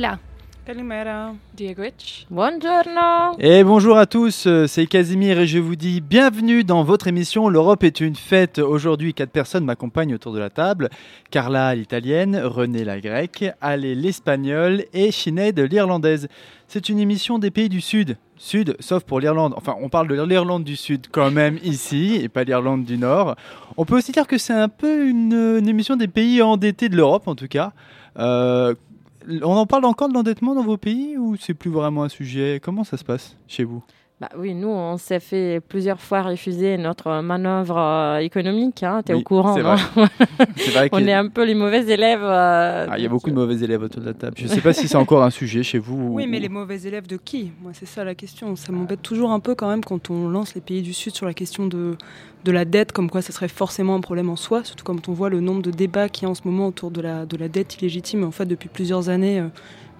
Hola, Calimera. Diegoich. Buongiorno Et bonjour à tous, euh, c'est Casimir et je vous dis bienvenue dans votre émission L'Europe est une fête. Aujourd'hui, quatre personnes m'accompagnent autour de la table. Carla l'italienne, René la grecque, Ale l'espagnole et Sinead l'irlandaise. C'est une émission des pays du Sud. Sud, sauf pour l'Irlande. Enfin, on parle de l'Irlande du Sud quand même ici et pas l'Irlande du Nord. On peut aussi dire que c'est un peu une, une émission des pays endettés de l'Europe en tout cas. Euh, on en parle encore de l'endettement dans vos pays ou c'est plus vraiment un sujet? Comment ça se passe chez vous? Bah oui, nous, on s'est fait plusieurs fois refuser notre manœuvre euh, économique. Hein, tu es Oui, au courant, c'est non? vrai. On est un peu les mauvais élèves. euh, Ah, il y a beaucoup de mauvais élèves autour de la table. Je ne sais pas si c'est encore un sujet chez vous. ou- Oui, mais les mauvais élèves de qui? Moi, c'est ça la question. Ça m'embête toujours un peu quand même quand on lance les pays du Sud sur la question de, de la dette, comme quoi ça serait forcément un problème en soi, surtout quand on voit le nombre de débats qu'il y a en ce moment autour de la, de la dette illégitime, en fait, depuis plusieurs années. euh,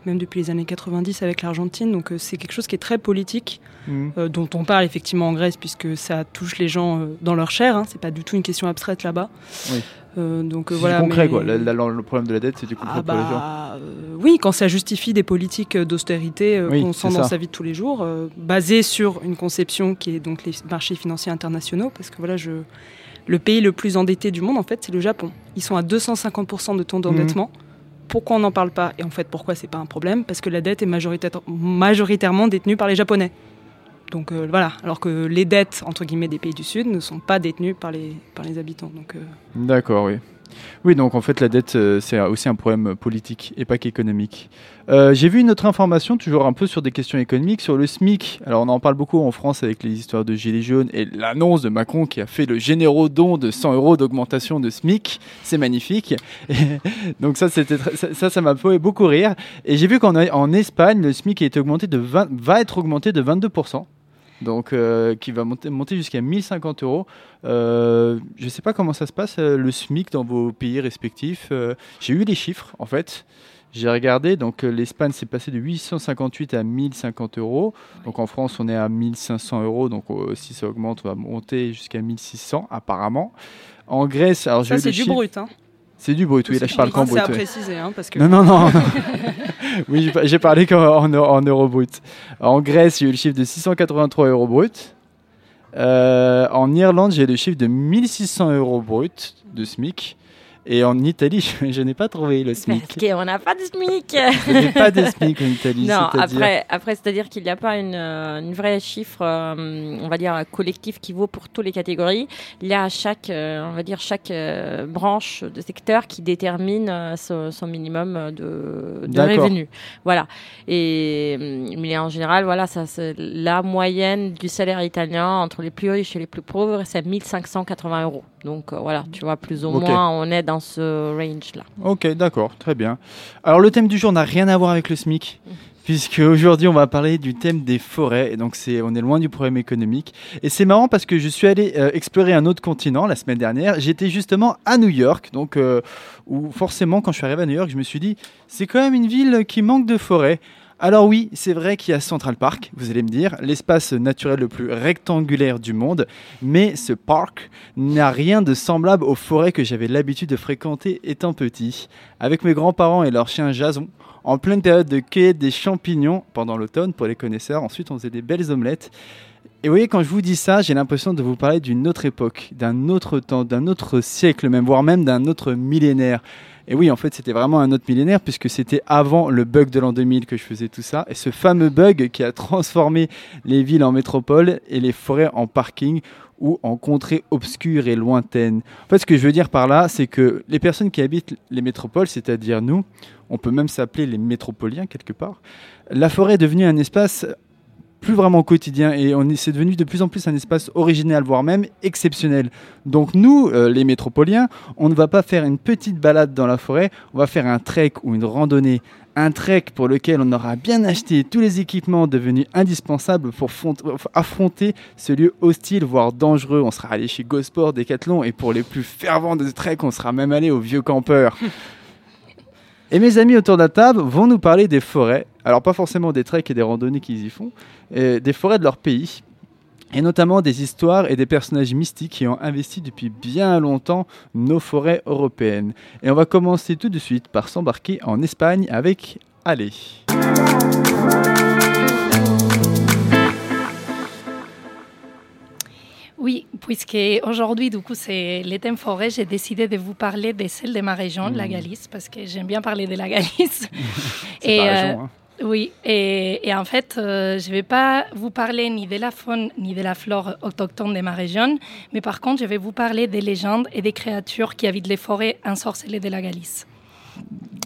même depuis les années 90 avec l'Argentine. Donc euh, c'est quelque chose qui est très politique, Mhm. euh, dont on parle effectivement en Grèce, puisque ça touche les gens euh, dans leur chair. Hein. C'est pas du tout une question abstraite là-bas. Oui. Euh, donc C'est du voilà. concret, mais- quoi. La- la- le problème de la dette, c'est du concret Ah pour les gens. bah, euh, oui, quand ça justifie des politiques d'austérité Oui, qu'on sent dans ça. sa vie de tous les jours, basées sur une conception qui est donc les marchés financiers internationaux, parce que voilà, je, le pays le plus endetté du monde, en fait, c'est le Japon. Ils sont à 250% de taux d'endettement. Mhm. Pourquoi on n'en parle pas Et en fait, pourquoi c'est pas un problème? Parce que la dette est majoritaire- majoritairement détenue par les Japonais. Donc euh, voilà, alors que les dettes, entre guillemets, des pays du Sud ne sont pas détenues par les, par les habitants. Donc, euh, D'accord, oui. Oui, donc en fait, la dette, euh, c'est aussi un problème politique et pas qu'économique. Euh, J'ai vu une autre information, toujours un peu sur des questions économiques, sur le SMIC. Alors, on en parle beaucoup en France avec les histoires de Gilets jaunes et l'annonce de Macron qui a fait le généreux don de 100 euros d'augmentation de SMIC. C'est magnifique. Donc, ça, ça, m'a fait beaucoup rire. Et j'ai vu qu'en en Espagne, le SMIC augmenté de 20 va être augmenté de 22%. Donc, euh, qui va monter, monter jusqu'à 1050 euros. Euh, je ne sais pas comment ça se passe, euh, le SMIC dans vos pays respectifs. J'ai eu les chiffres, en fait. J'ai regardé, donc l'Espagne s'est passé de 858 à 1050 euros. Donc en France, on est à 1500 euros. Donc si ça augmente, on va monter jusqu'à 1600 apparemment. En Grèce, alors ça, c'est du brut. Hein. C'est du brut, oui, là je parle qu'en C'est brut. à ouais. préciser, hein, parce que Non, non, non. oui, j'ai parlé qu'en en, en euros brut. En Grèce, j'ai eu le chiffre de 683 euros brut. Euh, en Irlande, j'ai le chiffre de 1600 euros brut de SMIC. Et en Italie, je, je n'ai pas trouvé le Parce SMIC. qu'on n'a pas de SMIC. Je n'ai pas de SMIC en Italie. Non, après, après c'est-à-dire qu'il n'y a pas une, euh, une vraie chiffre, euh, on va dire, collectif qui vaut pour toutes les catégories. Il y a chaque, euh, on va dire, chaque euh, branche de secteur qui détermine son, son minimum de, de revenus. Voilà. Et, mais en général, voilà, ça, la moyenne du salaire italien entre les plus riches et les plus pauvres, c'est 1580 euros. Donc euh, voilà, tu vois, plus ou Ok. moins, on est dans ce range-là. Ok, d'accord, très bien. Alors le thème du jour n'a rien à voir avec le SMIC, Mmh. puisque aujourd'hui on va parler du thème des forêts. Et donc c'est, on est loin du problème économique. Et c'est marrant parce que je suis allé euh, explorer un autre continent la semaine dernière. J'étais justement à New York, donc euh, où forcément quand je suis arrivé à New York, je me suis dit c'est quand même une ville qui manque de forêts. Alors oui, c'est vrai qu'il y a Central Park, vous allez me dire, l'espace naturel le plus rectangulaire du monde, mais ce parc n'a rien de semblable aux forêts que j'avais l'habitude de fréquenter étant petit, avec mes grands-parents et leur chien Jason, en pleine période de cueillette des champignons pendant l'automne pour les connaisseurs. Ensuite, on faisait des belles omelettes. Et vous voyez, quand je vous dis ça, j'ai l'impression de vous parler d'une autre époque, d'un autre temps, d'un autre siècle même, voire même d'un autre millénaire. Et oui, en fait, c'était vraiment un autre millénaire puisque c'était avant le bug de l'an 2000 que je faisais tout ça. Et ce fameux bug qui a transformé les villes en métropole et les forêts en parking ou en contrées obscures et lointaines. En fait, ce que je veux dire par là, c'est que les personnes qui habitent les métropoles, c'est-à-dire nous, on peut même s'appeler les métropoliens quelque part, la forêt est devenue un espace plus vraiment quotidien et c'est devenu de plus en plus un espace original, voire même exceptionnel. Donc nous, euh, les métropoliens, on ne va pas faire une petite balade dans la forêt, on va faire un trek ou une randonnée. Un trek pour lequel on aura bien acheté tous les équipements devenus indispensables pour affronter ce lieu hostile, voire dangereux. On sera allé chez Gosport, Decathlon, et pour les plus fervents des treks, on sera même allé au vieux campeur. Et mes amis autour de la table vont nous parler des forêts. Alors pas forcément des treks et des randonnées qu'ils y font, des forêts de leur pays. Et notamment des histoires et des personnages mystiques qui ont investi depuis bien longtemps nos forêts européennes. Et on va commencer tout de suite par s'embarquer en Espagne avec Allez. Oui, puisque aujourd'hui, du coup, c'est le thème forêt, j'ai décidé de vous parler de celle de ma région, de la Galice, parce que j'aime bien parler de la Galice. C'est euh, région, hein. Oui, et, et en fait, euh, je ne vais pas vous parler ni de la faune ni de la flore autochtone de ma région, mais par contre, je vais vous parler des légendes et des créatures qui habitent les forêts ensorcelées de la Galice.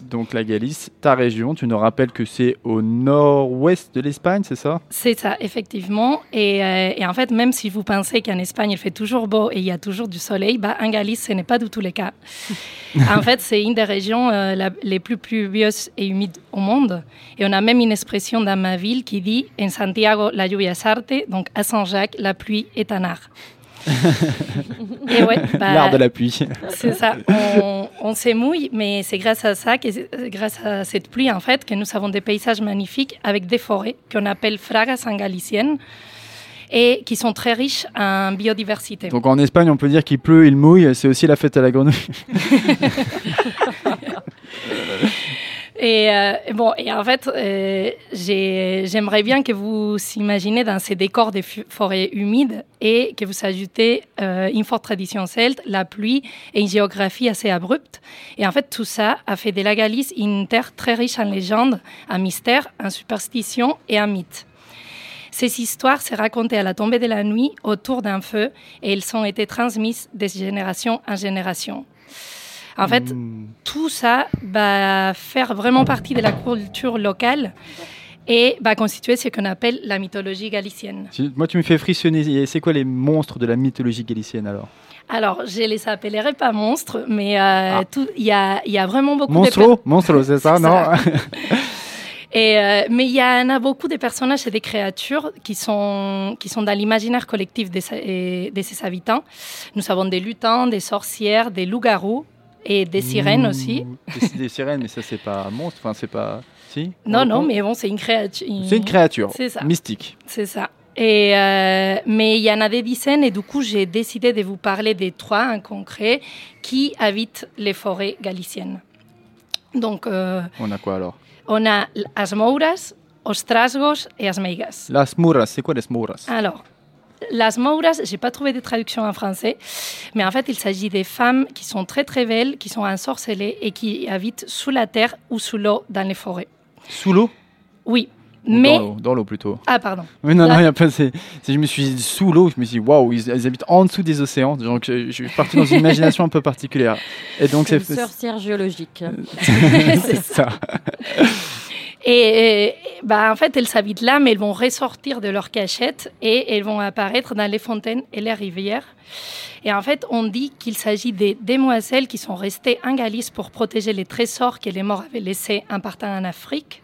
Donc la Galice, ta région, tu nous rappelles que c'est au nord-ouest de l'Espagne, c'est ça? C'est ça, effectivement. Et, euh, et en fait, même si vous pensez qu'en Espagne, il fait toujours beau et il y a toujours du soleil, bah, en Galice, ce n'est pas du tout le cas. en fait, c'est une des régions euh, la- les plus pluvieuses et humides au monde. Et on a même une expression dans ma ville qui dit « En Santiago, la lluvia es arte », donc à Saint-Jacques, la pluie est un art. Et ouais, bah, L'art de la pluie. c'est ça. On, on s'émouille, mais c'est grâce à ça, que, grâce à cette pluie, en fait, que nous avons des paysages magnifiques avec des forêts qu'on appelle fragas en galicienne et qui sont très riches en biodiversité. Donc en Espagne, on peut dire qu'il pleut, il mouille, c'est aussi la fête à la grenouille. Et, euh, bon, et en fait, euh, j'ai- j'aimerais bien que vous imaginez dans ces décors des forêts humides et que vous ajoutez euh, une forte tradition celte, la pluie et une géographie assez abrupte. Et en fait, tout ça a fait de la Galice une terre très riche en légendes, en mystères, en superstitions et en mythes. Ces histoires se racontaient à la tombée de la nuit autour d'un feu et elles ont été transmises de génération en génération. En fait, Hmm. tout ça va faire vraiment partie de la culture locale et va constituer ce qu'on appelle la mythologie galicienne. Moi, tu me fais frissonner. C'est quoi les monstres de la mythologie galicienne alors? Alors, je les appellerai pas monstres, mais euh, Ah. il y, a, il y a vraiment beaucoup de Monstro Monstro, c'est ça, C'est non? ça. Et, euh, mais il y en a beaucoup de personnages et des créatures qui sont, qui sont dans l'imaginaire collectif de, de ses habitants. Nous avons des lutins, des sorcières, des loups-garous et des sirènes Mmh, aussi. Des, des sirènes, mais ça, c'est pas un monstre. Enfin, c'est pas. Si Non, On non, mais bon, c'est une créature. C'est une créature C'est ça. mystique. C'est ça. Et euh, mais il y en a des dizaines et du coup j'ai décidé de vous parler des trois en concret qui habitent les forêts galiciennes. Donc euh, On a quoi alors? on a as mouras, os trasgos et as meigas. Las Muras, c'est quoi les Muras Alors, las mouras, j'ai pas trouvé de traduction en français, mais en fait il s'agit des femmes qui sont très très belles, qui sont ensorcelées et qui habitent sous la terre ou sous l'eau dans les forêts. Sous l'eau? Oui, Ou mais Dans l'eau, plutôt. ah pardon. Oui, non, Là- non, y a pas. je me suis dit sous l'eau, je me suis dit waouh, ils, ils habitent en dessous des océans. Donc je, je suis parti dans une imagination un peu particulière. Et donc C'est c'est une sorcière géologique. c'est ça. Et, bah, en fait, elles habitent là, mais elles vont ressortir de leur cachette et elles vont apparaître dans les fontaines et les rivières. Et en fait, on dit qu'il s'agit des demoiselles qui sont restées en Galice pour protéger les trésors que les morts avaient laissés en partant en Afrique.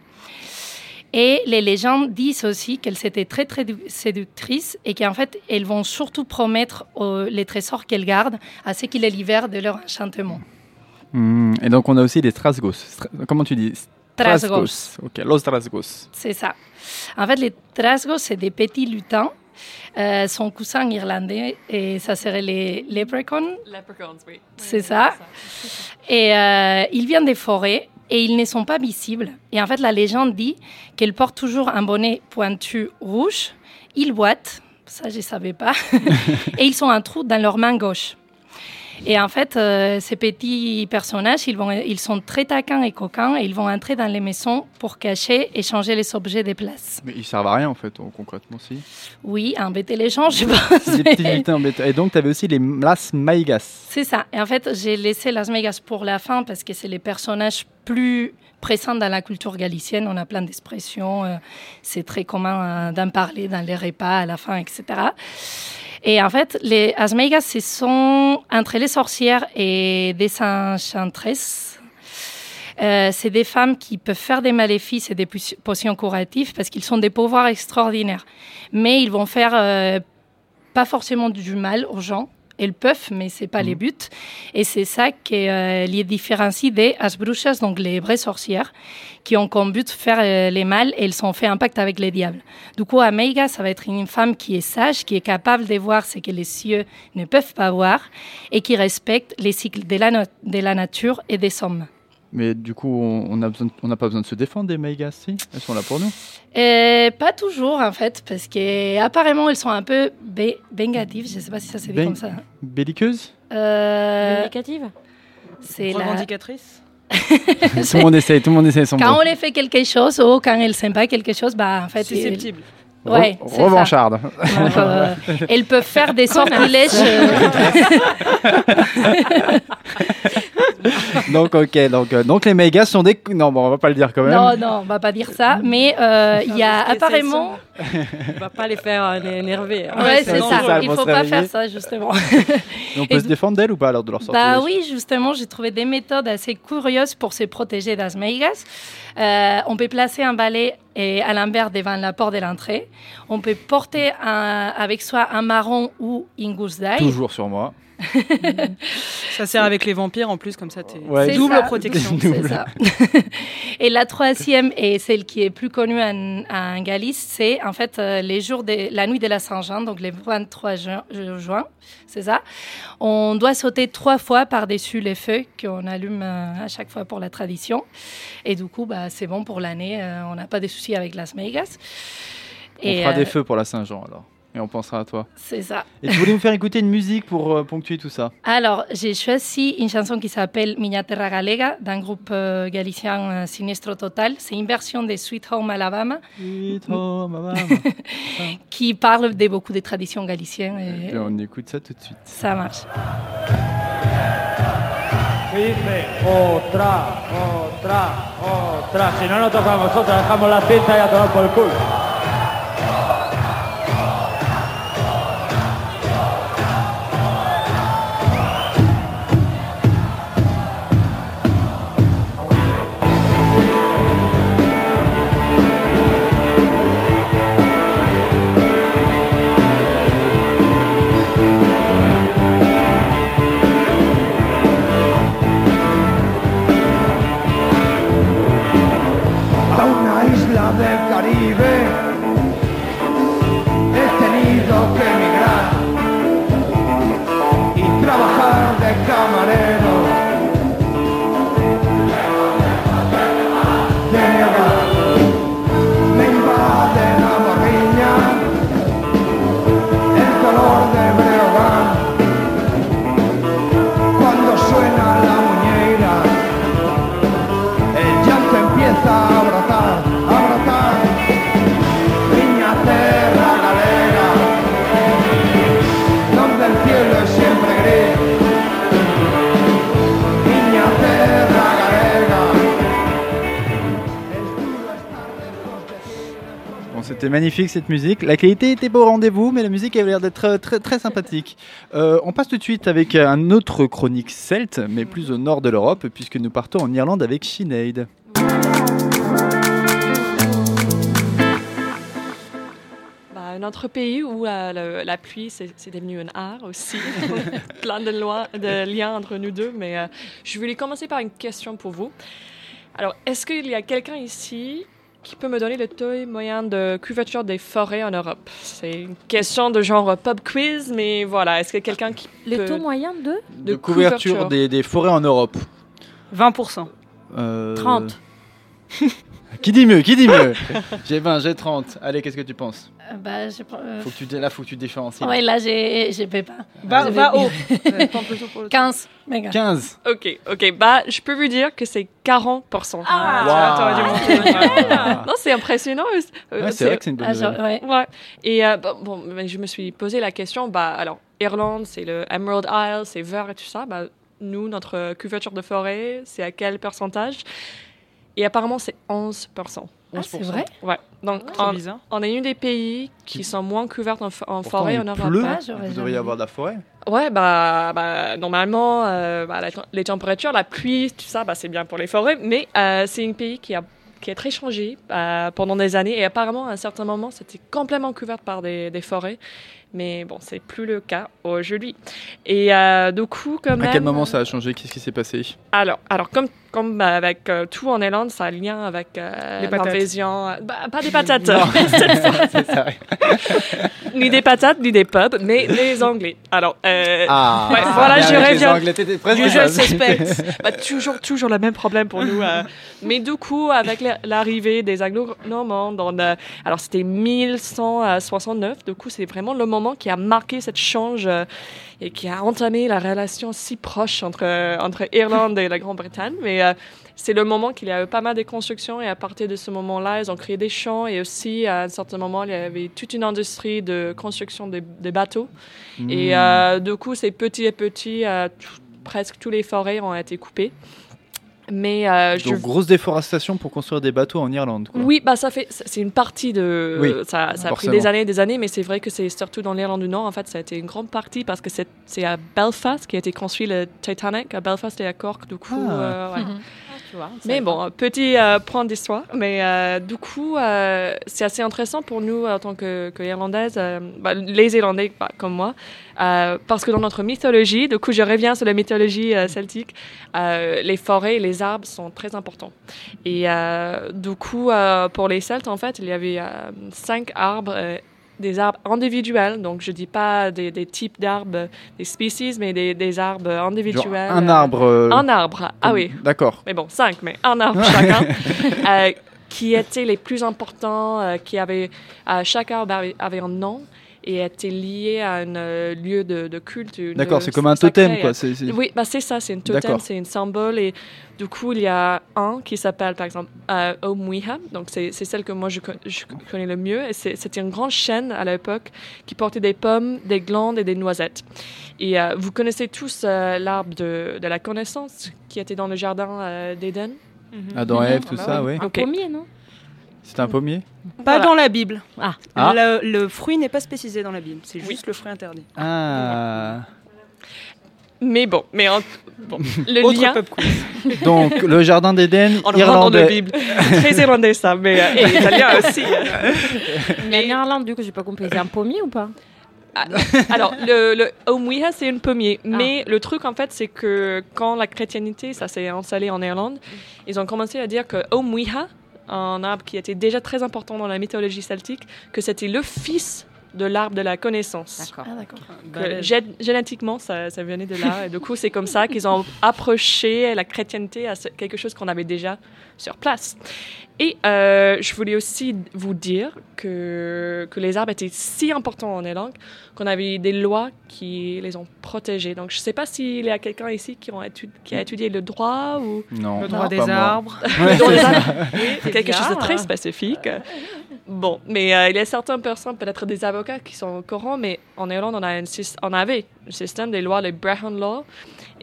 Et les légendes disent aussi qu'elles étaient très, très séductrices et qu'en fait, elles vont surtout promettre les trésors qu'elles gardent à ceux qui les libèrent de leur enchantement. Hmm, et donc on a aussi les Trasgos. Stra- Comment tu dis? Trasgos. Ok, los Trasgos. C'est ça. En fait, les trasgos, c'est des petits lutins. Euh, son cousin irlandais, et ça serait les leprechauns, Leprechauns, oui. c'est ça. Et euh, ils viennent des forêts et ils ne sont pas visibles. Et en fait, la légende dit qu'ils portent toujours un bonnet pointu rouge. Ils boitent, ça je ne savais pas, et ils ont un trou dans leur main gauche. Et en fait, euh, ces petits personnages, ils, vont, ils sont très taquins et coquins et ils vont entrer dans les maisons pour cacher et changer les objets des places. Mais ils servent à rien en fait, concrètement, si. Oui, embêter les gens, je pense. Des petits embêtants. Et donc, tu avais aussi les Las Maigas. C'est ça. Et en fait, j'ai laissé Las Maigas pour la fin parce que c'est les personnages plus présents dans la culture galicienne. On a plein d'expressions. euh, c'est très commun euh, d'en parler dans les repas à la fin, etc. Et en fait, les Asmeigas, ce sont entre les sorcières et des enchantresses. Euh, c'est des femmes qui peuvent faire des maléfices et des potions curatives parce qu'ils sont des pouvoirs extraordinaires. Mais ils vont faire euh, pas forcément du mal aux gens. Elles peuvent, mais c'est pas les buts. Et c'est ça qui euh, les différencie des Asbruchas, donc les vraies sorcières, qui ont comme but de faire euh, les mal et elles sont fait un pacte avec les diables. Du coup, Ameiga, ça va être une femme qui est sage, qui est capable de voir ce que les cieux ne peuvent pas voir et qui respecte les cycles de la, no- de la nature et des hommes. Mais du coup, on n'a pas besoin de se défendre des Maigas, si? Elles sont là pour nous. Euh, pas toujours en fait, parce que apparemment elles sont un peu vengatives. Je sais pas si ça se dit comme ça. Belliqueuses? Euh, Vindicative c'est la... Revendicatrice? Tout le monde essaye, tout le monde essaye son Quand mot. on les fait quelque chose ou quand elles s'aiment pas quelque chose, bah en fait. Susceptible. Ouais, Re- c'est ça. Revancharde. Donc, euh, elles peuvent faire des sortilèges. euh, donc, ok. Donc, euh, donc les Maigas sont des. Non, bon, on va pas le dire quand même. non, non, on va pas dire ça. Mais euh, il y a apparemment. On va pas les faire euh, énerver. hein. Ouais, c'est ça. Elles Il faut pas réveiller. faire ça justement. Et on peut Et se défendre d'elles ou pas alors de leur sortilège Bah oui, justement, j'ai trouvé des méthodes assez curieuses pour se protéger des meigas. Euh, on peut placer un balai et à l'envers devant la porte de l'entrée. On peut porter avec soi un marron ou une gousse d'ail. Toujours sur moi. Ça sert avec les vampires en plus, comme ça, t'es Ouais. C'est double ça. protection. C'est ça. et la troisième, et celle qui est plus connue en, en Galice, c'est en fait euh, les jours de la nuit de la Saint-Jean, donc les 23 juin, euh, juin, c'est ça. On doit sauter trois fois par-dessus les feux qu'on allume euh, à chaque fois pour la tradition. Et du coup, bah, c'est bon pour l'année, euh, on n'a pas de soucis avec Las Meigas. On fera euh, des feux pour la Saint-Jean alors. Et on pensera à toi. C'est ça. Et tu voulais nous faire écouter une musique pour euh, ponctuer tout ça Alors, j'ai choisi une chanson qui s'appelle Miña Terra Galega d'un groupe euh, galicien euh, Sinestro Total. C'est une version de Sweet Home Alabama Sweet home Alabama. qui parle de beaucoup des traditions galiciennes. Et on écoute ça tout de suite. ça marche. Firme, otra, otra, otra. Si no, no tocamos otra, dejamos la cinta y a tomar por el culo. Magnifique cette musique. La qualité était pas au rendez-vous, mais la musique avait l'air d'être euh, très, très sympathique. Euh, on passe tout de suite avec un autre chronique celte, mais plus au nord de l'Europe, puisque nous partons en Irlande avec Sinead. Bah, un autre pays où la, la- la pluie, c'est devenu un art aussi. Plein de liens entre nous deux. Mais euh, je voulais commencer par une question pour vous. Alors, est-ce qu'il y a quelqu'un ici qui peut me donner le taux moyen de couverture des forêts en Europe C'est une question de genre pub quiz, mais voilà. Est-ce qu'il y a quelqu'un qui Le peut... taux moyen de De, couverture, couverture. Des, des forêts en Europe. 20%. Euh, 30. Qui dit mieux Qui dit mieux J'ai 20, j'ai 30. Allez, qu'est-ce que tu penses Euh, bah, je euh, faut que tu, Là, faut que tu différencies. Ouais, là, j'ai- je ne peux pas. Va bien. haut. Ouais, tente le saut pour le 15. Mega. 15. Ok, ok. Bah, je peux vous dire que c'est 40%. Ah, monter. Ah. Non, c'est impressionnant. euh, Ouais, c'est vrai que c'est une bonne Ah, genre, ouais. Ouais. Et euh, bon, bon, je me suis posé la question, bah, alors, Irlande, c'est le Emerald Isle, c'est vert et tout ça. Bah, nous, notre couverture de forêt, c'est à quel pourcentage? Et apparemment, c'est 11%. Ah, c'est vrai Ouais. Donc, C'est on, bizarre. on est une des pays qui sont moins couverts en, en forêt il en Europe. pleut. Ah, j'aurais Vous devriez avoir de la forêt. Ouais, bah, bah normalement, euh, bah, la les températures, la pluie, tout ça, bah, c'est bien pour les forêts, mais euh, c'est un pays qui a qui a très changé euh, pendant des années et apparemment à un certain moment c'était complètement couvert par des, des forêts mais bon c'est plus le cas aujourd'hui et euh, du coup quand À même quel moment ça a changé? Qu'est-ce qui s'est passé? Alors, alors comme, comme bah, avec euh, tout en Irlande, ça a un lien avec euh, l'invasion. euh, bah, pas des patates, ça. ni des patates, ni des pubs, mais les Anglais. Alors, euh, Ah, Ouais, voilà, bien je reviens. Usual suspects. Bah, toujours, toujours le même problème pour nous. euh. Mais du coup, avec la- l'arrivée des Anglo-Normands, alors c'était 1169, du coup, c'est vraiment le moment qui a marqué cette change euh, et qui a entamé la relation si proche entre, euh, entre Irlande et la Grande-Bretagne. Mais euh, c'est le moment qu'il y a eu pas mal de constructions et à partir de ce moment-là, ils ont créé des champs et aussi à un certain moment, il y avait toute une industrie de construction des, bateaux. Et Hmm. du coup, c'est petit à petit, tout- presque tous les forêts ont été coupées. Mais euh, je... Donc, grosse déforestation pour construire des bateaux en Irlande. quoi. Oui, bah ça fait, c'est une partie de. Oui, ça, ça a pris des années, des années, mais c'est vrai que c'est surtout dans l'Irlande du Nord. En fait, ça a été une grande partie parce que c'est à Belfast qui a été construit le Titanic à Belfast et à Cork. Du coup, Ah. euh, ouais. Mhm. Tu vois, Mais bon, petit euh, point d'histoire. Mais euh, du coup, euh, c'est assez intéressant pour nous en tant que, que Irlandaises, euh, bah, les Irlandais bah, comme moi, parce que dans notre mythologie, du coup, je reviens sur la mythologie celtique, les forêts et les arbres sont très importants. Et du coup, pour les Celtes, en fait, il y avait cinq arbres. Des arbres individuels, donc je dis pas des, des types d'arbres, des species, mais des, des arbres Genre individuels. un arbre. euh, Un arbre, ah oui, D'accord. mais bon, cinq, mais un arbre chacun, euh, qui étaient les plus importants, euh, qui avaient, euh, chaque arbre avait, avait un nom et était lié à un euh, lieu de, de culte. une- D'accord, c'est comme un sacré. totem, quoi. c'est- c'est- Oui, bah c'est ça, c'est un totem, D'accord. c'est un symbole. Et du coup, il y a un qui s'appelle, par exemple, euh, Omwiha. Donc, c'est c'est celle que moi, je, je connais le mieux. Et c'est- c'était une grande chaîne à l'époque qui portait des pommes, des glandes et des noisettes. Et euh, vous connaissez tous euh, l'arbre de, de la connaissance qui était dans le jardin euh, d'Éden? Adam et Ève, tout Bah ça, oui. Ok. pommier, non? C'est un pommier Pas Voilà. dans la Bible. Ah. Ah. Le, le fruit n'est pas spécifié dans la Bible. C'est Oui. juste le fruit interdit. Ah. Mais bon, mais en- bon, le Autre lien... Donc, le jardin d'Éden, irlandais. Bible. Très irlandais, ça, mais euh, et italien aussi. Mais en Irlande, du coup, j'ai pas compris. C'est un pommier ou pas Alors, le, le Omwiha, c'est une pommier. Mais le truc, en fait, c'est que quand la chrétienté, ça s'est installé en Irlande, ils ont commencé à dire que Omwiha, un arbre qui était déjà très important dans la mythologie celtique, que c'était le fils de l'arbre de la connaissance. D'accord. Ah, génétiquement, ça, ça venait de là. Et du coup, c'est comme ça qu'ils ont approché la chrétienté à ce- quelque chose qu'on avait déjà sur place. Et euh, je voulais aussi vous dire que, que les arbres étaient si importants en Irlande qu'on avait des lois qui les ont protégés. Donc, je ne sais pas s'il y a quelqu'un ici qui, ont étu- qui a étudié le droit ou Non, Le droit des arbres. le droit des arbres. Oui, C'est quelque chose de très spécifique. Bon, mais euh, il y a certaines personnes, peut-être des avocats, qui sont au courant, mais en Irlande, on, a avait un système des lois, le Brehon Law,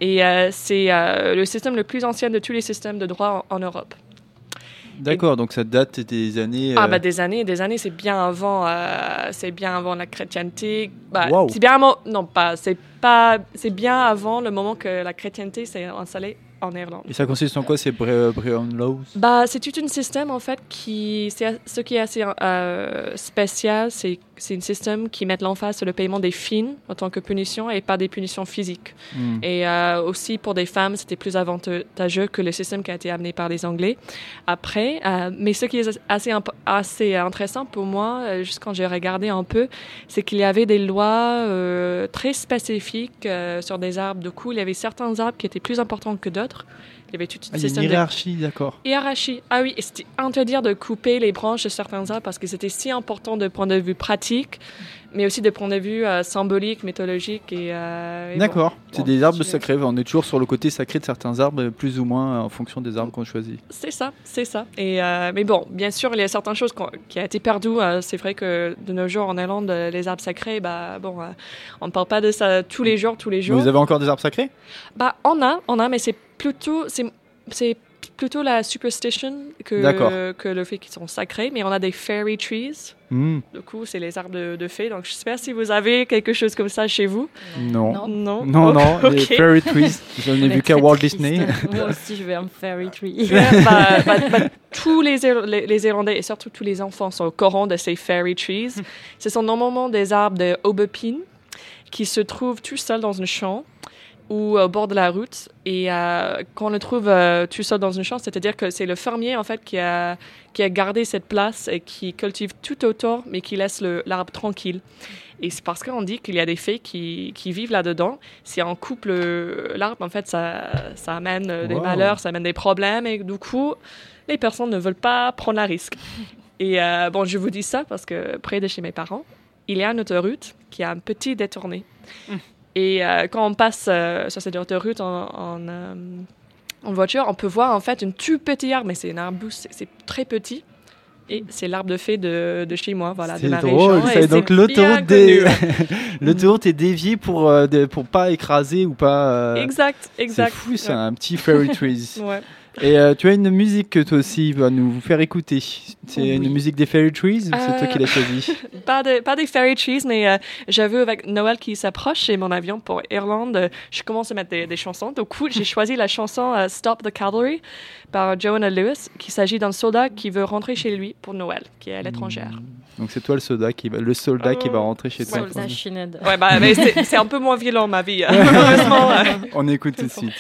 et euh, c'est euh, le système le plus ancien de tous les systèmes de droit en, en Europe. D'accord, donc ça date des années. Ah euh, bah des années, des années, c'est bien avant, euh, c'est bien avant la chrétienté. Bah, Wow. C'est bien avant, non pas, c'est pas, c'est bien avant le moment que la chrétienté s'est installée en Irlande. Et ça consiste en quoi ces Bre- Brehon Laws? Bah, c'est tout un système en fait qui, c'est ce qui est assez euh, spécial, c'est c'est un système qui met l'emphase sur le paiement des fines en tant que punition et pas des punitions physiques. Hmm. Et euh, aussi pour des femmes, c'était plus avantageux que le système qui a été amené par les Anglais après. Euh, mais ce qui est assez, assez intéressant pour moi, euh, juste quand j'ai regardé un peu, c'est qu'il y avait des lois euh, très spécifiques sur des arbres. Du coup, il y avait certains arbres qui étaient plus importants que d'autres. Il y avait tout Ah, a une de hiérarchie, d'accord. hiérarchie. Ah oui, et c'était interdit de couper les branches de certains arbres parce que c'était si important de point de vue pratique, mais aussi de point de vue euh, symbolique, mythologique et. euh, et bon. D'accord, c'est Bon, des arbres sacrés. On est toujours sur le côté sacré de certains arbres, plus ou moins en fonction des arbres qu'on choisit. C'est ça, c'est ça. Et euh, mais bon, bien sûr, il y a certaines choses qui ont été perdues. euh, c'est vrai que de nos jours en Irlande, euh, les arbres sacrés, bah bon, euh, on ne parle pas de ça tous les jours, tous les Mais jours. vous avez encore des arbres sacrés? Bah, on a, on a, mais c'est plutôt, c'est, c'est plutôt la superstition que, que le fait qu'ils sont sacrés. Mais on a des fairy trees. Hmm, Du coup, c'est les arbres de, de fées. Donc, je pas si vous avez quelque chose comme ça chez vous. Non. Non. Non. Non, les fairy trees, j'en ai On vu qu'à Walt. Disney. Moi aussi, je vais un fairy tree. Bah, bah, bah, tous les, les, les Irlandais et surtout tous les enfants sont au courant de ces fairy trees. Ce sont normalement des arbres de aubépine qui se trouvent tout seuls dans un champ ou au bord de la route. Et euh, quand on le trouve euh, tout seul dans un champ, c'est-à-dire que c'est le fermier en fait qui a, qui a gardé cette place et qui cultive tout autour, mais qui laisse l'arbre tranquille. Et c'est parce qu'on dit qu'il y a des fées qui, qui vivent là-dedans. Si on coupe le- l'arbre, en fait, ça, ça amène euh, des Wow. malheurs, ça amène des problèmes. Et du coup, les personnes ne veulent pas prendre la risque. Et euh, bon, je vous dis ça parce que près de chez mes parents, il y a une autoroute qui a un petit détourné. Et euh, quand on passe euh, sur cette autoroute en, en, euh, en voiture, on peut voir en fait une tout petit arbre, mais c'est un arbuste, c'est- très petit. Et c'est l'arbre de fée de, de chez moi, voilà, de C'est ma drôle, région. ça. Donc l'autoroute l'autoroute est déviée pour euh, de- pour pas écraser ou pas. euh, Exact, C'est exact. fou, c'est un petit fairy trees. Ouais. Et euh, tu as une musique que toi aussi va nous faire écouter. C'est Oui. une musique des fairy trees ou c'est toi Euh, qui l'as choisie? Pas, de, pas des fairy trees, mais euh, j'avoue, avec Noël qui s'approche et mon avion pour Irlande, euh, je commence à mettre des, des chansons. Du coup, j'ai choisi la chanson euh, Stop the Cavalry par Joanna Lewis, qui s'agit d'un soldat qui veut rentrer chez lui pour Noël, qui est à l'étrangère. Donc c'est toi le soldat qui va, le soldat qui va Oh. rentrer chez toi. Soldat. Ouais, bah, mais c'est un peu moins violent, ma vie. hein. Heureusement. euh. On écoute tout de suite.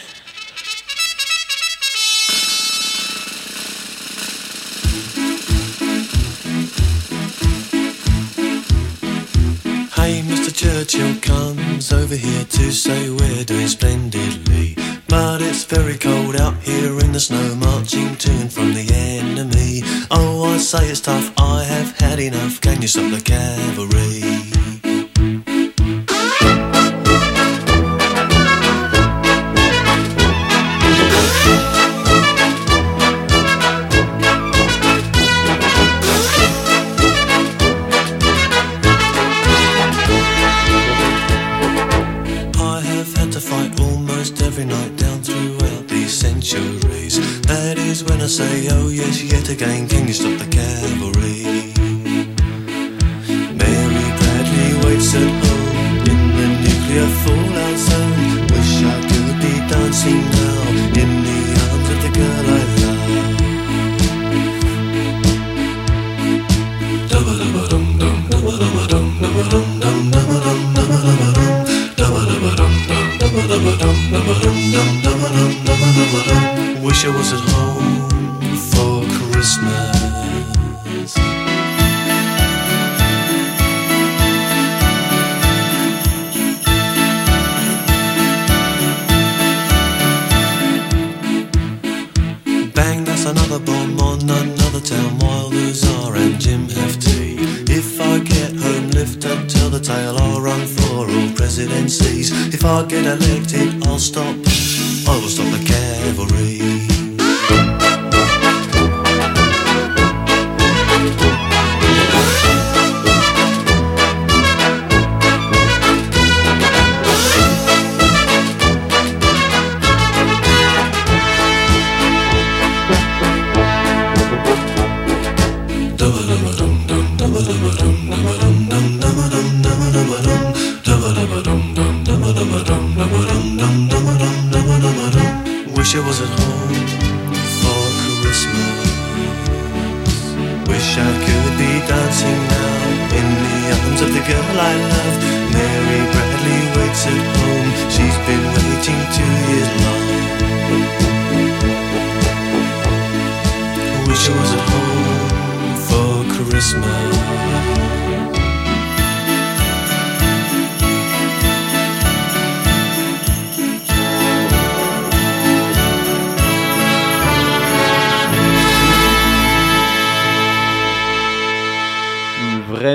Churchill comes over here to say we're doing splendidly. But it's very cold out here in the snow, marching to and from the enemy. Oh, I say it's tough, I have had enough. Can you stop the cavalry? If I get elected, I'll stop. I will stop the cavalry.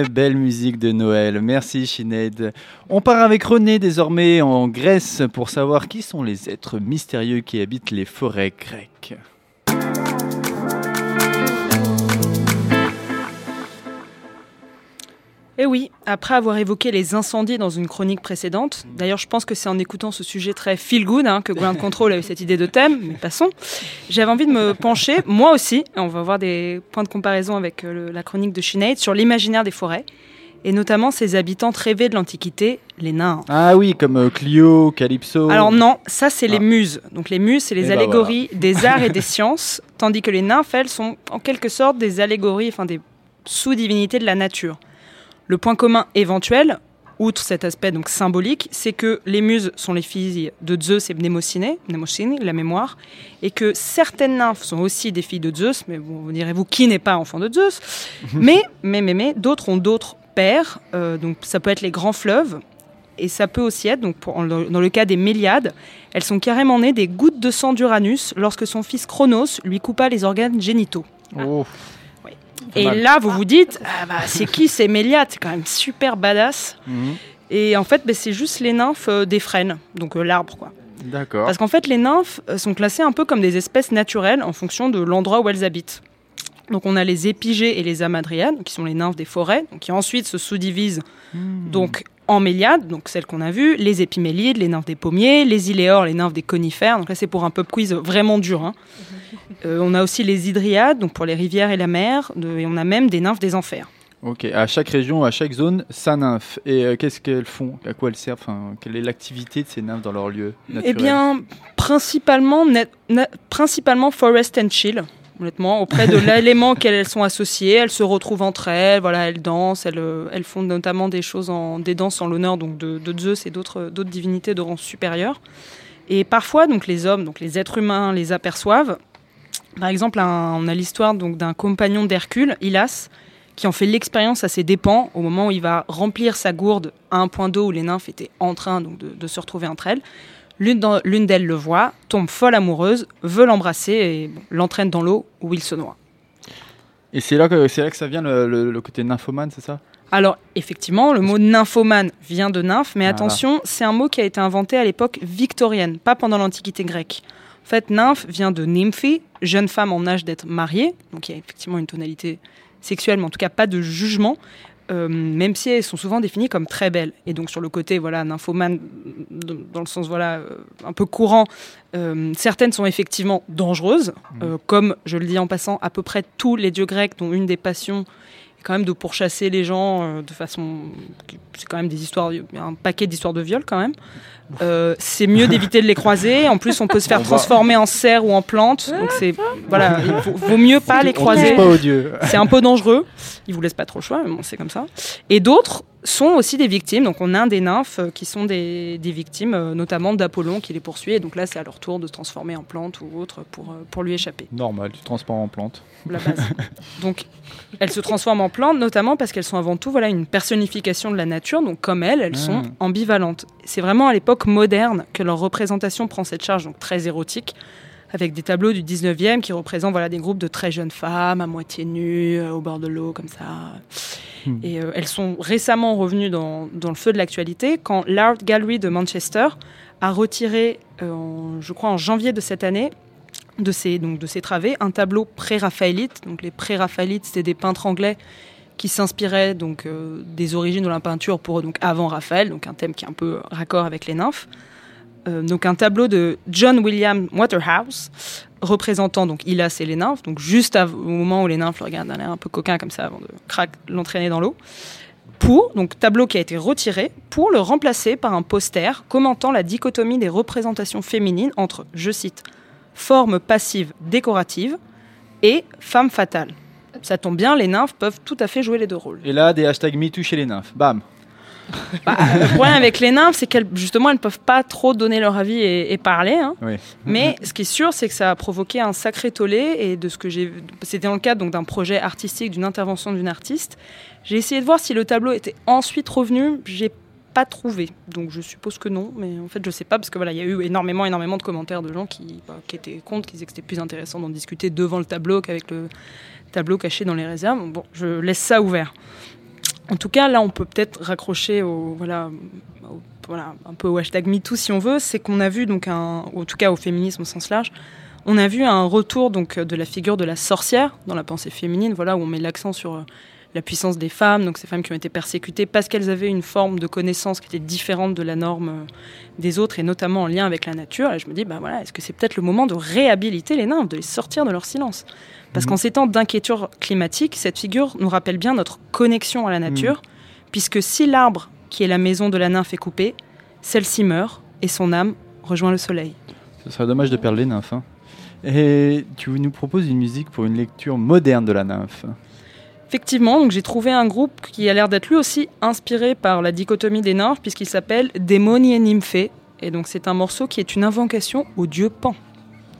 Belle musique de Noël. Merci Sinead. On part avec René désormais en Grèce pour savoir qui sont les êtres mystérieux qui habitent les forêts grecques. Eh oui, après avoir évoqué les incendies dans une chronique précédente, d'ailleurs je pense que c'est en écoutant ce sujet très feel good hein, que Ground Control a eu cette idée de thème, mais passons, j'avais envie de me pencher, moi aussi, et on va voir des points de comparaison avec euh, le- la chronique de Sinead, sur l'imaginaire des forêts, et notamment ces habitants rêvés de l'Antiquité, les nains. Ah oui, comme euh, Clio, Calypso. Alors non, ça c'est les Ah. muses. Donc les muses, c'est les Eh ben allégories des arts et des sciences, tandis que les nymphes, elles, sont en quelque sorte des allégories, enfin des sous-divinités de la nature. Le point commun éventuel, outre cet aspect donc symbolique, c'est que les muses sont les filles de Zeus et Mnémosyne, la mémoire, et que certaines nymphes sont aussi des filles de Zeus, mais bon, vous direz-vous qui n'est pas enfant de Zeus Mais, mais, mais, mais, d'autres ont d'autres pères, euh, donc ça peut être les grands fleuves, et ça peut aussi être, donc pour- dans le cas des Méliades, elles sont carrément nées des gouttes de sang d'Uranus lorsque son fils Chronos lui coupa les organes génitaux. Oh. Et mal. là, vous vous dites, ah bah, c'est qui ces Méliades C'est quand même super badass. Mhm. Et en fait, bah, c'est juste les nymphes euh, des frênes, donc euh, l'arbre quoi. D'accord. Parce qu'en fait, les nymphes euh, sont classées un peu comme des espèces naturelles en fonction de l'endroit où elles habitent. Donc on a les épigées et les amadriades, qui sont les nymphes des forêts, qui ensuite se sous-divisent donc en donc celles qu'on a vues, les épimélides, les nymphes des pommiers, les iléores, les nymphes des conifères. Donc là, c'est pour un pub quiz vraiment dur. hein. Euh, on a aussi les hydriades, donc pour les rivières et la mer, de- et on a même des nymphes des enfers. Ok, à chaque région, à chaque zone, sa nymphe. Et euh, qu'est-ce qu'elles font? À quoi elles servent? Enfin, Quelle est l'activité de ces nymphes dans leur lieu naturel? Eh bien, principalement, net- na- principalement forest and chill. Honnêtement, auprès de l'élément auquel elles sont associées, elles se retrouvent entre elles. Voilà, elles dansent, elles, euh, elles font notamment des choses en des danses en l'honneur donc de, de Zeus et d'autres d'autres divinités de rang supérieur. Et parfois, donc les hommes, donc les êtres humains, les aperçoivent. Par exemple, un- on a l'histoire donc d'un compagnon d'Hercule, Hylas, qui en fait l'expérience à ses dépens au moment où il va remplir sa gourde à un point d'eau où les nymphes étaient en train donc, de, de se retrouver entre elles. L'une d'elles le voit, tombe folle amoureuse, veut l'embrasser et bon, l'entraîne dans l'eau où il se noie. Et c'est là, que, c'est là que ça vient le, le- le côté nymphomane, c'est ça? Alors, effectivement, le mot nymphomane vient de nymphe, mais attention, c'est un mot qui a été inventé à l'époque victorienne, pas pendant l'Antiquité grecque. En fait, nymphe vient de nymphi, jeune femme en âge d'être mariée, donc il y a effectivement une tonalité sexuelle, mais en tout cas pas de jugement, euh, même si elles sont souvent définies comme très belles. Et donc sur le côté, voilà, nymphomane, dans le sens, voilà, euh, un peu courant, euh, certaines sont effectivement dangereuses, euh, comme, je le dis en passant, à peu près tous les dieux grecs, dont une des passions est quand même de pourchasser les gens de façon... C'est quand même des histoires, un paquet d'histoires de viol quand même. Euh, c'est mieux d'éviter de les croiser. En plus, on peut se faire On va- transformer en cerf ou en plante. Donc c'est voilà, il vaut, vaut mieux pas les croiser. C'est un peu dangereux. Ils vous laissent pas trop le choix, mais bon, c'est comme ça. Et d'autres sont aussi des victimes. Donc on a des nymphes euh, qui sont des, des victimes, euh, notamment d'Apollon qui les poursuit. Et donc là, c'est à leur tour de se transformer en plante ou autre pour, pour lui échapper. Normal, tu transports en plante. La base. donc elles se transforment en plantes, notamment parce qu'elles sont avant tout voilà, une personnification de la nature. Donc comme elles, elles sont Mm. ambivalentes. C'est vraiment à l'époque moderne que leur représentation prend cette charge donc très érotique avec des tableaux du 19e qui représentent voilà, des groupes de très jeunes femmes à moitié nues, euh, au bord de l'eau, comme ça. Hmm. Et euh, elles sont récemment revenues dans, dans le feu de l'actualité quand l'Art Gallery de Manchester a retiré, euh, en- je crois en janvier de cette année, de ses, donc, de ses travées, un tableau pré-raphaélite. Donc les pré-raphaélites, c'était des peintres anglais qui s'inspiraient donc euh, des origines de la peinture pour donc avant Raphaël, donc un thème qui est un peu raccord avec les nymphes. Euh, donc un tableau de John William Waterhouse représentant donc Hylas et les nymphes, donc juste au moment où les nymphes le regardent d'un air un peu coquin comme ça avant de l'entraîner dans l'eau. Pour donc tableau qui a été retiré pour le remplacer par un poster commentant la dichotomie des représentations féminines entre, je cite, forme passive décorative et femme fatale. Ça tombe bien, les nymphes peuvent tout à fait jouer les deux rôles. Et là, des hashtags MeToo chez les nymphes. Bam Bah, le problème avec les nymphes, c'est qu'elles justement elles peuvent pas trop donner leur avis et, et parler. hein. Oui. Mais ce qui est sûr, c'est que ça a provoqué un sacré tollé. Et de ce que j'ai, c'était dans le cadre donc d'un projet artistique, d'une intervention d'une artiste. J'ai essayé de voir si le tableau était ensuite revenu. J'ai pas trouvé. Donc je suppose que non, mais en fait je sais pas parce que voilà, il y a eu énormément, énormément de commentaires de gens qui, bah, qui étaient contre, qui disaient que c'était plus intéressant d'en discuter devant le tableau qu'avec le tableau caché dans les réserves. Bon, je laisse ça ouvert. En tout cas, là, on peut peut-être raccrocher au, voilà, au- voilà, un peu au hashtag MeToo si on veut. C'est qu'on a vu, donc un, en tout cas au féminisme au sens large, on a vu un retour donc de la figure de la sorcière dans la pensée féminine, voilà, où on met l'accent sur euh, la puissance des femmes, donc ces femmes qui ont été persécutées parce qu'elles avaient une forme de connaissance qui était différente de la norme euh, des autres, et notamment en lien avec la nature. Et je me dis, bah voilà, est-ce que c'est peut-être le moment de réhabiliter les nymphes, de les sortir de leur silence? Parce Mhm. qu'en ces temps d'inquiétude climatique, cette figure nous rappelle bien notre connexion à la nature, puisque si l'arbre qui est la maison de la nymphe est coupé, celle-ci meurt et son âme rejoint le soleil. Ce serait dommage de perdre les nymphes. hein. Et tu nous proposes une musique pour une lecture moderne de la nymphe. Effectivement, donc j'ai trouvé un groupe qui a l'air d'être lui aussi inspiré par la dichotomie des nymphes, puisqu'il s'appelle Démonie et Nymphée. Et donc c'est un morceau qui est une invocation au dieu Pan.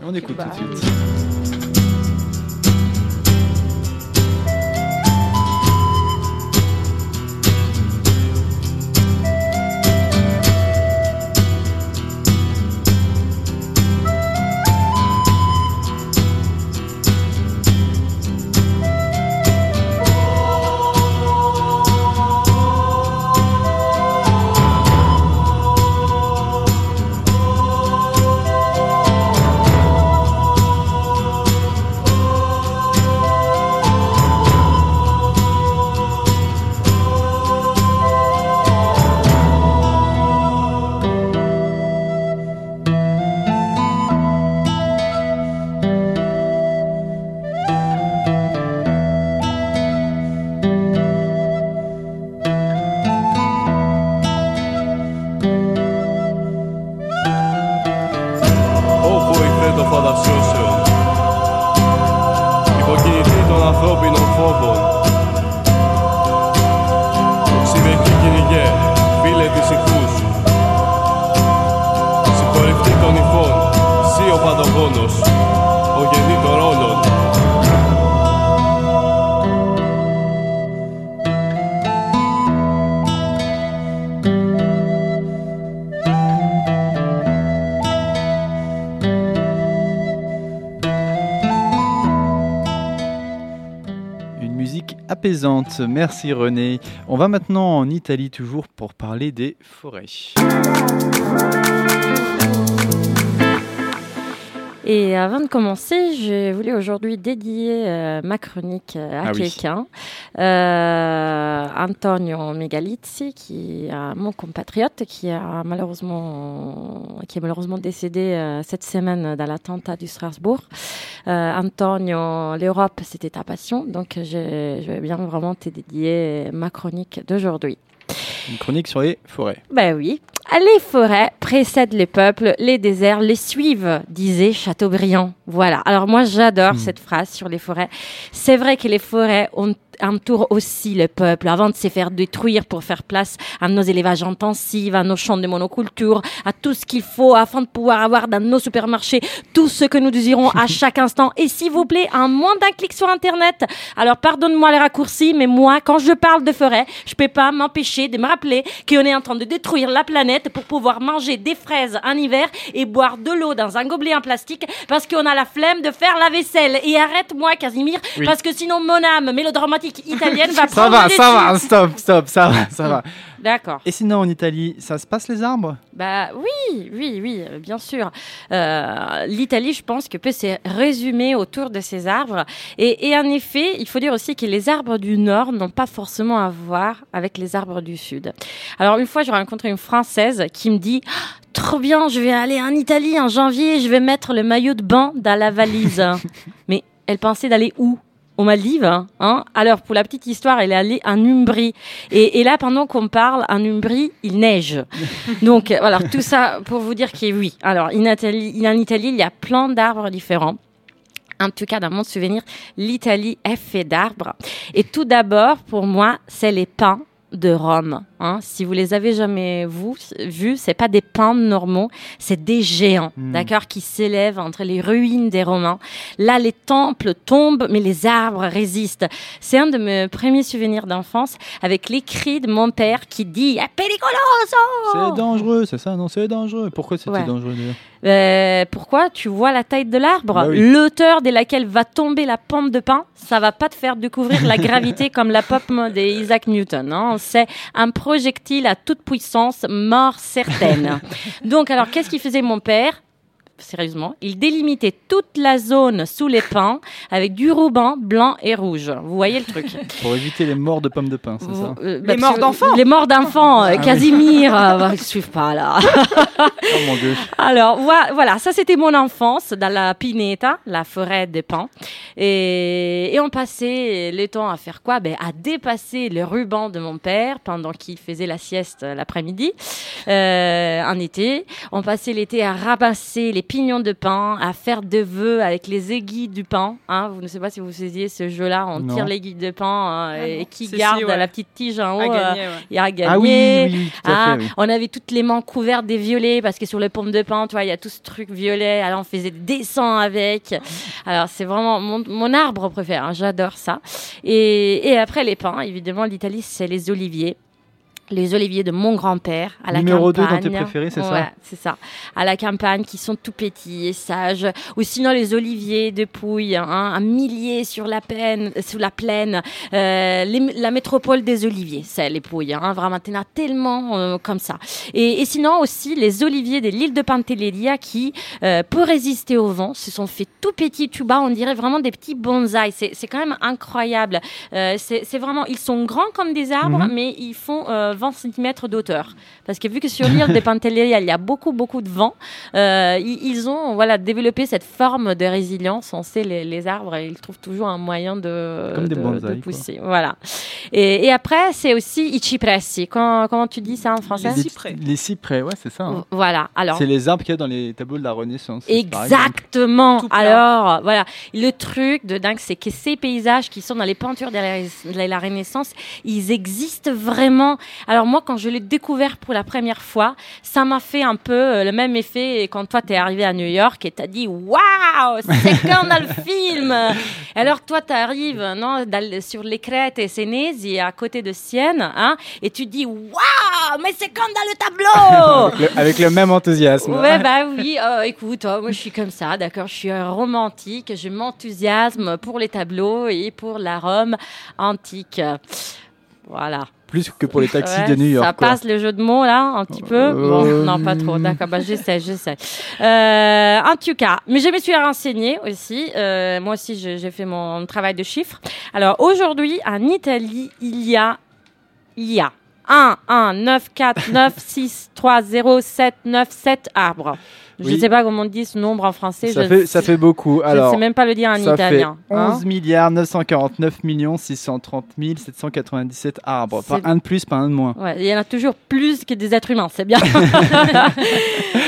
On écoute tout de suite. Merci René. On va maintenant en Italie toujours pour parler des forêts. Et avant de commencer, je voulais aujourd'hui dédier euh, ma chronique euh, à Ah oui. quelqu'un, euh, Antonio Megalizzi, qui est mon compatriote, qui a malheureusement, qui est malheureusement décédé euh, cette semaine dans l'attentat du Strasbourg. Euh, Antonio, l'Europe, c'était ta passion, donc je, je vais bien vraiment te dédier ma chronique d'aujourd'hui. Une chronique sur les forêts. Ben oui. Les forêts précèdent les peuples, les déserts les suivent, disait Chateaubriand. Voilà. Alors moi, j'adore cette phrase sur les forêts. C'est vrai que les forêts ont entourent aussi le peuple avant de se faire détruire pour faire place à nos élevages intensifs, à nos champs de monoculture, à tout ce qu'il faut afin de pouvoir avoir dans nos supermarchés tout ce que nous désirons à chaque instant. Et s'il vous plaît, un moins d'un clic sur Internet. Alors pardonne-moi les raccourcis, mais moi, quand je parle de forêt, je peux pas m'empêcher de me rappeler qu'on est en train de détruire la planète pour pouvoir manger des fraises en hiver et boire de l'eau dans un gobelet en plastique parce qu'on a la flemme de faire la vaisselle. Et arrête-moi, Casimir, Oui. parce que sinon mon âme mélodramatique italienne va Ça prendre va, le ça va, stop, stop, ça va, ça va. D'accord. Et sinon en Italie, ça se passe les arbres? Bah oui, oui, oui, euh, bien sûr. Euh, L'Italie, je pense que peut se résumer autour de ces arbres. Et, et en effet, il faut dire aussi que les arbres du Nord n'ont pas forcément à voir avec les arbres du Sud. Alors une fois, j'ai rencontré une Française qui me dit... Ah, Trop bien, je vais aller en Italie en janvier, je vais mettre le maillot de bain dans la valise. Mais elle pensait d'aller où? Aux Maldives, hein, hein. Alors, pour la petite histoire, elle est allée en Umbrie. Et, et là, pendant qu'on parle, en Umbrie, il neige. Donc, euh, voilà, tout ça pour vous dire que oui. Alors, en Italie, en Italie, il y a plein d'arbres différents. En tout cas, dans mon souvenir, l'Italie est faite d'arbres. Et tout d'abord, pour moi, c'est les pins de Rome. Hein. Si vous les avez jamais vous, vus, c'est pas des pins normaux, c'est des géants, Hmm. d'accord, qui s'élèvent entre les ruines des Romains. Là, les temples tombent, mais les arbres résistent. C'est un de mes premiers souvenirs d'enfance avec les cris de mon père qui dit "È pericoloso!" C'est dangereux, c'est ça Non, c'est dangereux. Pourquoi c'était Ouais. dangereux d'ailleurs? Euh, pourquoi Tu vois la taille de l'arbre? Bah oui. L'auteur de laquelle va tomber la pomme de pain, ça va pas te faire découvrir la gravité comme la pomme d'Isaac Newton. hein. C'est un projectile à toute puissance, mort certaine. Donc, alors, qu'est-ce qu'il faisait mon père? Sérieusement, il délimitait toute la zone sous les pins avec du ruban blanc et rouge. Vous voyez le truc Pour éviter les morts de pommes de pain, c'est ça Euh, Les morts d'enfants Les morts d'enfants, euh, Ah oui. Casimir, euh, bah, ils suivent pas là. Oh mon dieu. Alors voi- voilà, ça c'était mon enfance dans la Pineta, la forêt des pins. Et, et on passait le temps à faire quoi? Ben, À dépasser le ruban de mon père pendant qu'il faisait la sieste l'après-midi euh, en été. On passait l'été à ramasser les pignons de pain, à faire des vœux avec les aiguilles du pain. Hein, vous ne savez pas si vous faisiez ce jeu-là, on Non. tire l'aiguille de pain hein, Ah et qui si, garde ouais. la petite tige en haut. À euh, gagner, ouais. il a gagné. Ah oui, oui, oui, tout à Ah, fait, oui. On avait toutes les mains couvertes des violets parce que sur les pommes de pain, tu vois, il y a tout ce truc violet. Alors on faisait des dessins avec. Alors c'est vraiment mon, mon arbre préféré. hein, J'adore ça. Et, et après les pins, évidemment, l'Italie, c'est les oliviers. Les oliviers de mon grand-père à la Numéro deux campagne. dans tes préférés, c'est ça Ouais, c'est ça. À la campagne, qui sont tout petits et sages. Ou sinon les oliviers de Pouille, hein, un millier sur la plaine, sous la plaine. Euh, les- la métropole des oliviers, c'est les Pouilles. Hein, vraiment, as tellement euh, comme ça. Et, et sinon aussi les oliviers de l'île de Pantelleria qui, euh, pour résister au vent, se sont fait tout petits tout bas. On dirait vraiment des petits bonsaïs. C'est c'est quand même incroyable. Euh, c'est c'est vraiment, ils sont grands comme des arbres, Mhm. mais ils font euh, 20 cm d'auteur. Parce que vu que sur l'île de Pantelleria, il y a beaucoup, beaucoup de vent, euh, ils, ont voilà, développé cette forme de résilience. On sait, les, les arbres, ils trouvent toujours un moyen de, Comme des de- bonsaïs, de quoi. pousser. Voilà. Et, et après, c'est aussi i cipressi. Comment, comment tu dis ça en français? Les cyprès. Les cyprès, ouais, c'est ça. hein. Voilà. Alors, C'est les arbres qu'il y a dans les tableaux de la Renaissance. Exactement. Alors, voilà, le truc de dingue, c'est que ces paysages qui sont dans les peintures de la, de la Renaissance, ils existent vraiment. Alors moi, quand je l'ai découvert pour la première fois, ça m'a fait un peu euh, le même effet quand toi, t'es arrivé à New York et t'as dit, waouh, c'est comme dans le film. Alors toi, t'arrives non, dans sur les crêtes et Sénési, à côté de Sienne, hein, et tu dis, waouh, mais c'est comme dans le tableau. avec, le, avec le même enthousiasme. Ouais, bah oui, euh, écoute, euh, moi je suis comme ça, d'accord, je suis euh, romantique, je m'enthousiasme pour les tableaux et pour la Rome antique. Voilà. Plus que pour les taxis Ouais, de New York. Ça quoi. passe le jeu de mots là, un petit peu? Euh, Bon, non, pas trop. D'accord, bah, j'essaie, j'essaie. Euh, en tout cas, mais je me suis renseignée aussi. Euh, moi aussi, j'ai j'ai fait mon travail de chiffres. Alors aujourd'hui, en Italie, il y a, il y a 1, 1, 9, 4, 9, 6, 3, 0, 7, 9, 7 arbres. Je ne sais pas comment on dit ce nombre en français. Ça je fait, ça fait beaucoup. je Alors, ne sais même pas le dire en ça italien. Fait hein. 11 milliards 949 millions 630 797 arbres. Pas un de plus, pas un de moins. Ouais, il y en a toujours plus que des êtres humains, c'est bien.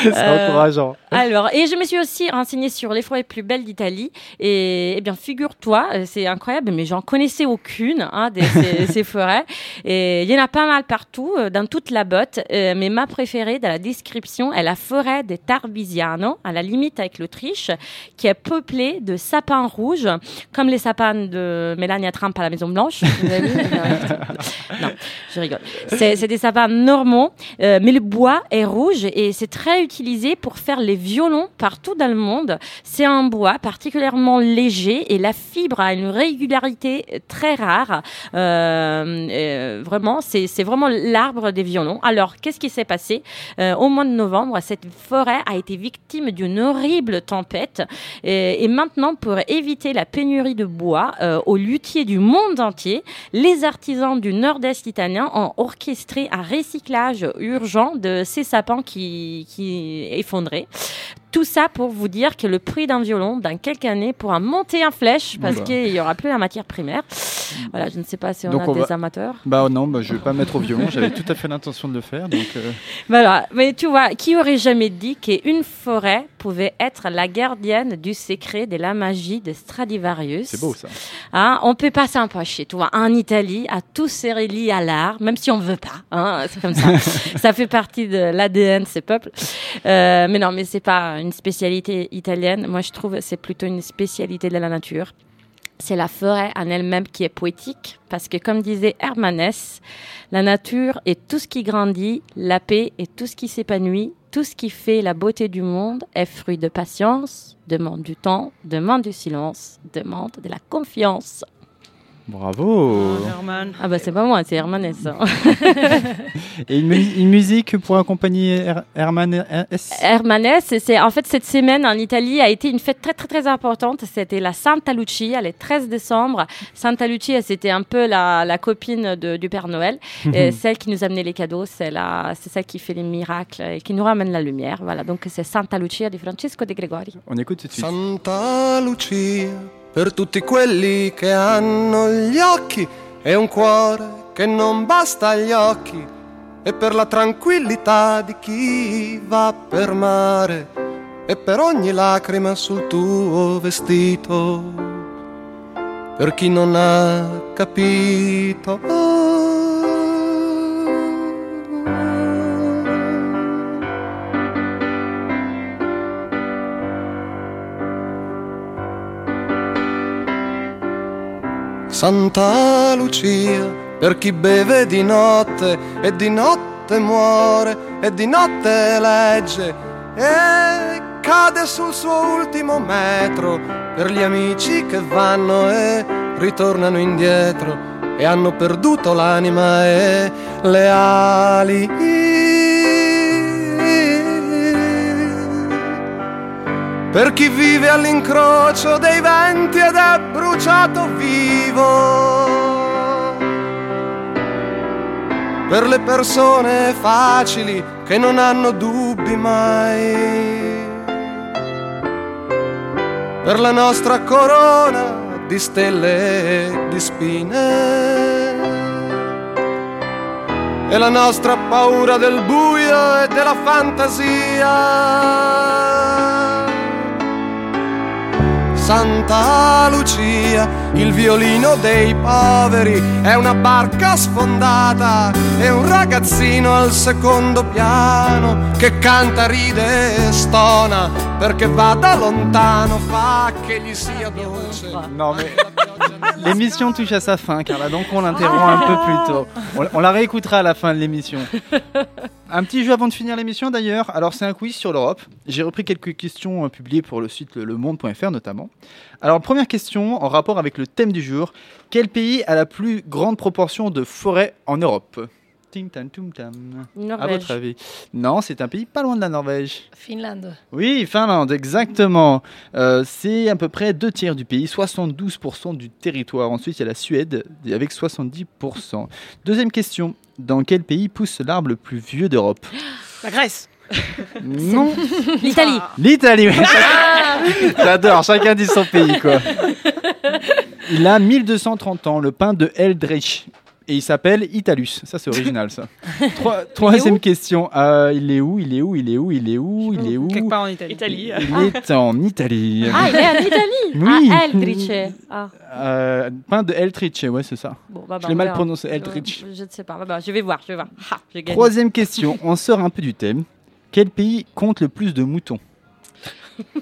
C'est Euh, encourageant. Alors, et je me suis aussi renseignée sur les forêts plus belles d'Italie. Et, eh bien, figure-toi, euh, c'est incroyable, mais j'en connaissais aucune hein, de ces, ces forêts. Et il y en a pas mal partout, euh, dans toute la botte. Mais ma préférée dans la description est la forêt de Tarvisiano, à la limite avec l'Autriche, qui est peuplée de sapins rouges, comme les sapins de Melania Trump à la Maison Blanche. Non, je rigole. C'est des sapins normaux, euh, mais le bois est rouge et c'est très utilisé pour faire les violons partout dans le monde. C'est un bois particulièrement léger et la fibre a une régularité très rare. Euh, euh, vraiment, c'est vraiment l'arbre des violons. Alors, qu'est-ce qui s'est passé? Au mois de novembre, cette forêt a été victime d'une horrible tempête et, et maintenant, pour éviter la pénurie de bois euh, aux luthiers du monde entier, les artisans du nord-est italien ont orchestré un recyclage urgent de ces sapins qui effondraient. Tout ça pour vous dire que le prix d'un violon, dans quelques années, pourra monter en flèche parce qu'il n'y aura plus la matière primaire. Voilà, je ne sais pas si on Donc a on des va- amateurs. Bah non, bah, je vais pas me mettre au violon. J'avais tout à fait l'intention de le faire. Donc, euh, Voilà, mais tu vois, qui aurait jamais dit qu'une forêt pouvait être la gardienne du secret de la magie de Stradivarius? C'est beau ça. Hein, on peut pas s'empêcher, tu vois. En Italie, à tout c'est relié à l'art, même si on veut pas. Hein, c'est comme ça. ça fait partie de l'ADN de ces peuples. Euh, mais non, mais c'est pas une spécialité italienne. Moi, je trouve c'est plutôt une spécialité de la nature. C'est la forêt en elle-même qui est poétique, parce que comme disait Hermanès, la nature est tout ce qui grandit, la paix est tout ce qui s'épanouit, tout ce qui fait la beauté du monde est fruit de patience, demande du temps, demande du silence, demande de la confiance. Bravo. Herman. Ah bah c'est pas moi, c'est Hermanès. hein. Et une, mu- une musique pour accompagner Her- Herman S? Hermanès, c'est en fait cette semaine en Italie a été une fête très très très importante. C'était la Santa Lucia, le 13 décembre. Santa Lucia, c'était un peu la, la copine de- du Père Noël, Et celle qui nous amenait les cadeaux, c'est celle qui fait les miracles et qui nous ramène la lumière. Voilà, donc c'est Santa Lucia di Francesco de Gregori. On écoute tout de suite. Santa Lucia, per tutti quelli che hanno gli occhi e un cuore che non basta agli occhi, e per la tranquillità di chi va per mare, e per ogni lacrima sul tuo vestito, per chi non ha capito. Santa Lucia, per chi beve di notte e di notte muore e di notte legge e cade sul suo ultimo metro, per gli amici che vanno e ritornano indietro e hanno perduto l'anima e le ali. Per chi vive all'incrocio dei venti ed è bruciato vivo. Per le persone facili che non hanno dubbi mai. Per la nostra corona di stelle e di spine. E la nostra paura del buio e della fantasia. Santa Lucia, il violino dei poveri è una barca sfondata e un ragazzino al secondo piano che canta, ride e stona perché va da lontano, fa che gli sia dolce. Non mais l'émission touche à sa fin, Carla, donc on l'interrompt un peu plus tôt. On, on la réécoutera à la fin de l'émission. Un petit jeu avant de finir l'émission d'ailleurs. Alors c'est un quiz sur l'Europe. J'ai repris quelques questions euh, publiées pour le site le- lemonde.fr notamment. Alors première question en rapport avec le thème du jour. Quel pays a la plus grande proportion de forêts en Europe? Ting tam tum tam. À Norvège. votre avis? Non, c'est un pays pas loin de la Norvège. Finlande. Oui, Finlande, exactement. Euh, c'est à peu près deux tiers du pays, 72% du territoire. Ensuite, il y a la Suède avec 70%. Deuxième question. Dans quel pays pousse l'arbre le plus vieux d'Europe La Grèce. Non. L'Italie. L'Italie, oui. J'adore, chacun dit son pays, quoi. Il a 1230 ans, le pin de Eldritch. Et il s'appelle Italus. Ça, c'est original, ça. Trois- troisième question. Euh, il est où Il est où Il est où Il est où Il est où Quelque part en Italie. Italie. Il est en Italie. Ah, il est en Italie. Oui. Ah, Eldritch. Ah, Euh, pain de Eldritch, ouais, c'est ça. bon, bah, bah, Je l'ai mal verra. prononcé, Eldritch. Je, ne sais pas. Bah, bah, je vais voir, je vais voir. Ha. Troisième question. On sort un peu du thème. Quel pays compte le plus de moutons?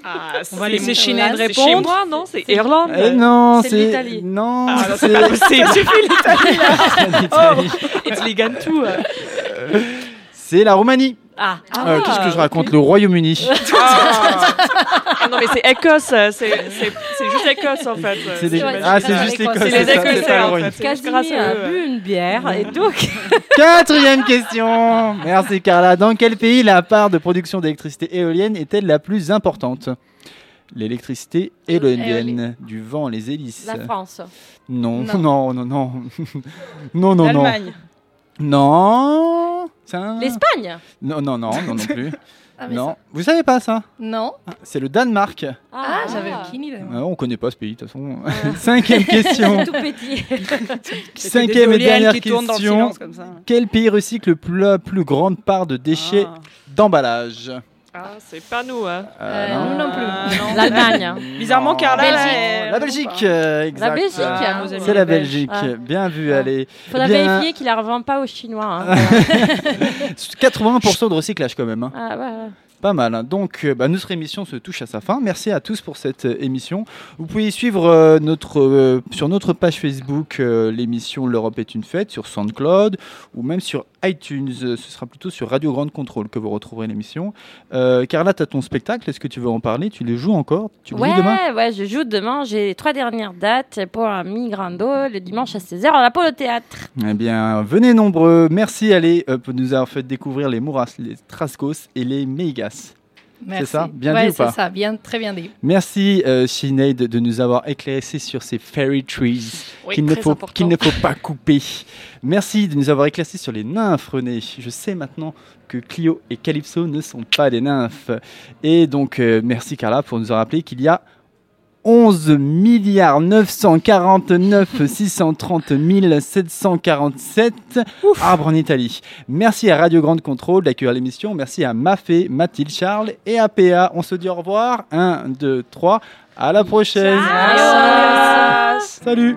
Ah, On va c'est- laisser Chine c'est répondre. chez moi, non C'est Irlande. Eh Non, c'est l'Italie. Non, Ah, c'est l'Italie. l'Italie. It's Ligantou. C'est la Roumanie. Ah, Euh, Qu'est-ce que je raconte Le Royaume-Uni. Ah non, mais c'est Écosse. C'est c'est- c'est juste Écosse, en fait. C'est des- Ouais, Ah, c'est juste l'Écosse. l'Écosse. C'est les ça, Écossais, pas le en Royaume- fait. C'est grâce Casimir à a eux. bu une bière et donc Quatrième question. Merci Carla. Dans quel pays la part de production d'électricité éolienne est-elle la plus importante? L'électricité éolienne, du vent, les hélices. la France. Non, Non. non, non, non, non, non, non, L'Allemagne. Non. Un- L'Espagne. Non, non, non, non, non plus. Ah, Non. ça- Vous savez pas ça? Non. C'est le Danemark. Ah, j'avais aucune idée. Ah, on connaît pas ce pays de toute façon. Cinquième question. Tout petit. Cinquième et dernière qui dans le question. silence, comme ça. Quel pays recycle le plus, la plus grande part de déchets Ah. d'emballage? Ah, c'est pas nous, hein. Euh, nous non plus. Ah, non. L'Allemagne. Bizarrement, Non. Carla, Belgique. elle- La Belgique, euh, exact. La Belgique, Ah, hein. nos amis C'est la. Belgique. Ah. Bien vu, Ah. allez. Faudra Bien. vérifier qu'il la revend pas aux Chinois. hein. 81% de recyclage quand même. hein. ah, ouais, ouais. Pas mal. hein. Donc, euh, bah, notre émission se touche à sa fin. Merci à tous pour cette euh, émission. Vous pouvez suivre euh, notre, euh, sur notre page Facebook euh, l'émission L'Europe est une fête, sur SoundCloud ou même sur iTunes. Euh, Ce sera plutôt sur Radio Grande Contrôle que vous retrouverez l'émission. Euh, Carla, tu as ton spectacle. Est-ce que tu veux en parler? Tu les joues encore? Tu le joues demain? ouais, je joue demain. J'ai les trois dernières dates pour un Migrando le dimanche à 16h à l'Apollo Théâtre. Eh bien, venez nombreux. Merci, allez, euh, pour nous avoir fait découvrir les Mouras, les Trascos et les Meigas. Merci. ça Bien ouais, dit ou pas c'est ça, bien, très bien dit. Merci euh, Sinead de nous avoir éclairci sur ces fairy trees Oui, qu'il ne, très faut, important. qu'il ne faut pas couper. Merci de nous avoir éclairci sur les nymphes René. Je sais maintenant que Clio et Calypso ne sont pas des nymphes. Et donc euh, merci Carla pour nous avoir rappelé qu'il y a 11 milliards 949 630 747 arbres en Italie. Merci à Radio Grande Contrôle d'accueillir l'émission. Merci à Mafé, Mathilde Charles et à PA. On se dit au revoir. 1, 2, 3. À la prochaine. Salut.